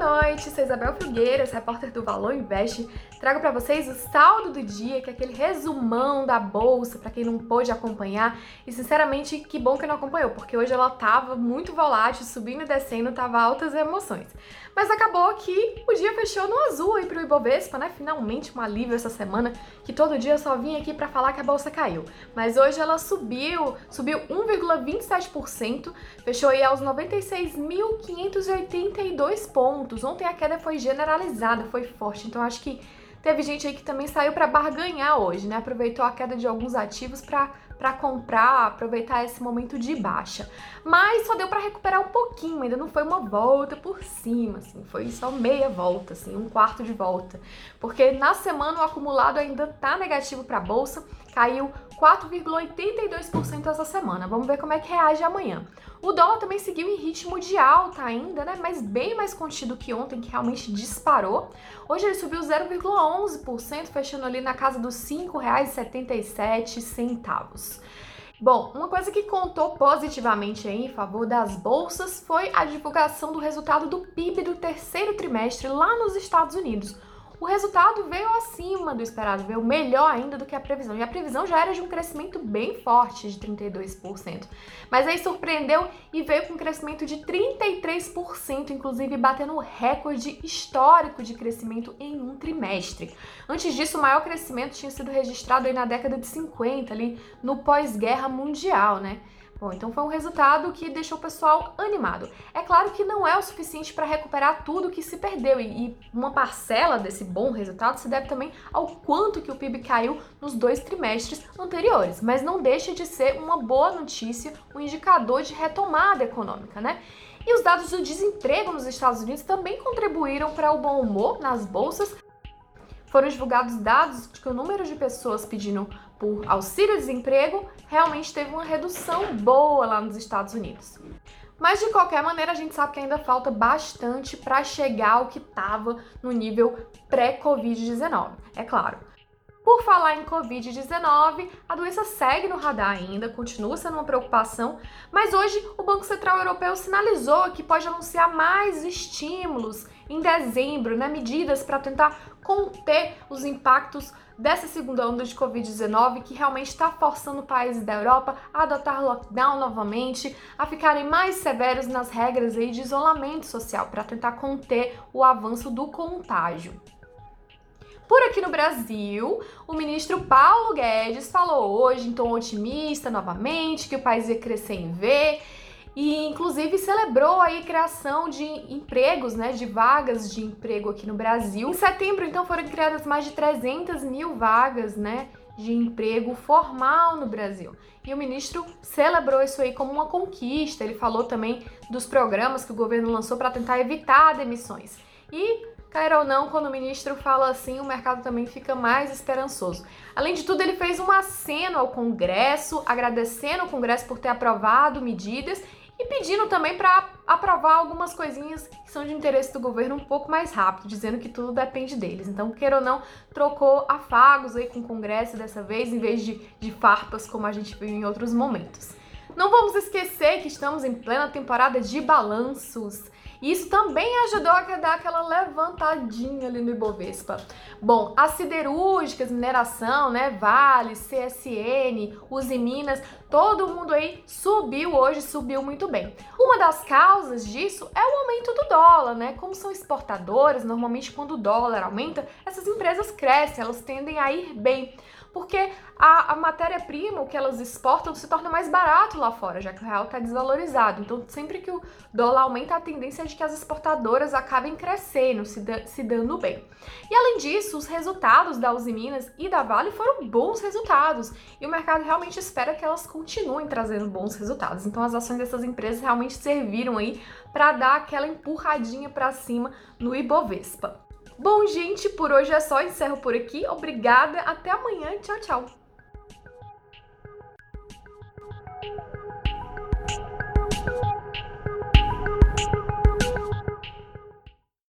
noite, sou Isabel Filgueiras, repórter do Valor Invest. Trago para vocês o saldo do dia, que é aquele resumão da bolsa para quem não pôde acompanhar. E sinceramente, que bom que não acompanhou, porque hoje ela tava muito volátil, subindo e descendo, tava altas emoções. Mas acabou que o dia fechou no azul aí pro Ibovespa, né? Finalmente um alívio essa semana, que todo dia eu só vim aqui para falar que a bolsa caiu. Mas hoje ela subiu, subiu 1,27%, fechou aí aos 96.582 pontos. Ontem a queda foi generalizada, foi forte, então acho que teve gente aí que também saiu para barganhar hoje, né? Aproveitou a queda de alguns ativos para comprar, aproveitar esse momento de baixa. Mas só deu para recuperar um pouquinho, ainda não foi uma volta por cima, assim, foi só meia volta, assim, um quarto de volta. Porque na semana o acumulado ainda tá negativo para a bolsa, caiu 4,82% essa semana. Vamos ver como é que reage amanhã. O dólar também seguiu em ritmo de alta ainda, né? Mas bem mais contido que ontem, que realmente disparou. Hoje ele subiu 0,11%, fechando ali na casa dos R$ 5,77. Bom, uma coisa que contou positivamente em favor das bolsas foi a divulgação do resultado do PIB do terceiro trimestre lá nos Estados Unidos o resultado veio acima do esperado, veio melhor ainda do que a previsão. E a previsão já era de um crescimento bem forte, de 32%. Mas aí surpreendeu e veio com um crescimento de 33%, inclusive batendo o recorde histórico de crescimento em um trimestre. Antes disso, o maior crescimento tinha sido registrado aí na década de 50, ali no pós-guerra mundial, né? Bom, então foi um resultado que deixou o pessoal animado. É claro que não é o suficiente para recuperar tudo que se perdeu e uma parcela desse bom resultado se deve também ao quanto que o PIB caiu nos dois trimestres anteriores, mas não deixa de ser uma boa notícia, um indicador de retomada econômica, né? E os dados do desemprego nos Estados Unidos também contribuíram para o bom humor nas bolsas, foram divulgados dados de que o número de pessoas pedindo por auxílio-desemprego realmente teve uma redução boa lá nos Estados Unidos. Mas de qualquer maneira, a gente sabe que ainda falta bastante para chegar ao que estava no nível pré-Covid-19, é claro. Por falar em Covid-19, a doença segue no radar ainda, continua sendo uma preocupação, mas hoje o Banco Central Europeu sinalizou que pode anunciar mais estímulos em dezembro, né, medidas para tentar conter os impactos dessa segunda onda de Covid-19 que realmente está forçando países da Europa a adotar lockdown novamente, a ficarem mais severos nas regras aí de isolamento social para tentar conter o avanço do contágio. Por aqui no Brasil, o ministro Paulo Guedes falou hoje em tom otimista novamente que o país ia crescer em V e inclusive celebrou aí a criação de empregos, né, de vagas de emprego aqui no Brasil. Em setembro, então, foram criadas mais de 300 mil vagas, né, de emprego formal no Brasil. E o ministro celebrou isso aí como uma conquista. Ele falou também dos programas que o governo lançou para tentar evitar demissões. E Queira ou não, quando o ministro fala assim, o mercado também fica mais esperançoso. Além de tudo, ele fez um aceno ao Congresso, agradecendo o Congresso por ter aprovado medidas e pedindo também para aprovar algumas coisinhas que são de interesse do governo um pouco mais rápido, dizendo que tudo depende deles. Então, queira ou não, trocou afagos aí com o Congresso dessa vez, em vez de, de farpas como a gente viu em outros momentos. Não vamos esquecer que estamos em plena temporada de balanços. E isso também ajudou a dar aquela levantadinha ali no Ibovespa. Bom, as siderúrgicas, mineração, né, Vale, CSN, Uzi Minas, todo mundo aí subiu hoje, subiu muito bem. Uma das causas disso é o aumento do dólar, né? Como são exportadoras, normalmente quando o dólar aumenta, essas empresas crescem, elas tendem a ir bem porque a, a matéria-prima, o que elas exportam, se torna mais barato lá fora, já que o real está desvalorizado. Então, sempre que o dólar aumenta, a tendência é que as exportadoras acabem crescendo, se, da, se dando bem. E além disso, os resultados da Uzi Minas e da Vale foram bons resultados, e o mercado realmente espera que elas continuem trazendo bons resultados. Então, as ações dessas empresas realmente serviram aí para dar aquela empurradinha para cima no Ibovespa. Bom, gente, por hoje é só. Encerro por aqui. Obrigada. Até amanhã. Tchau, tchau.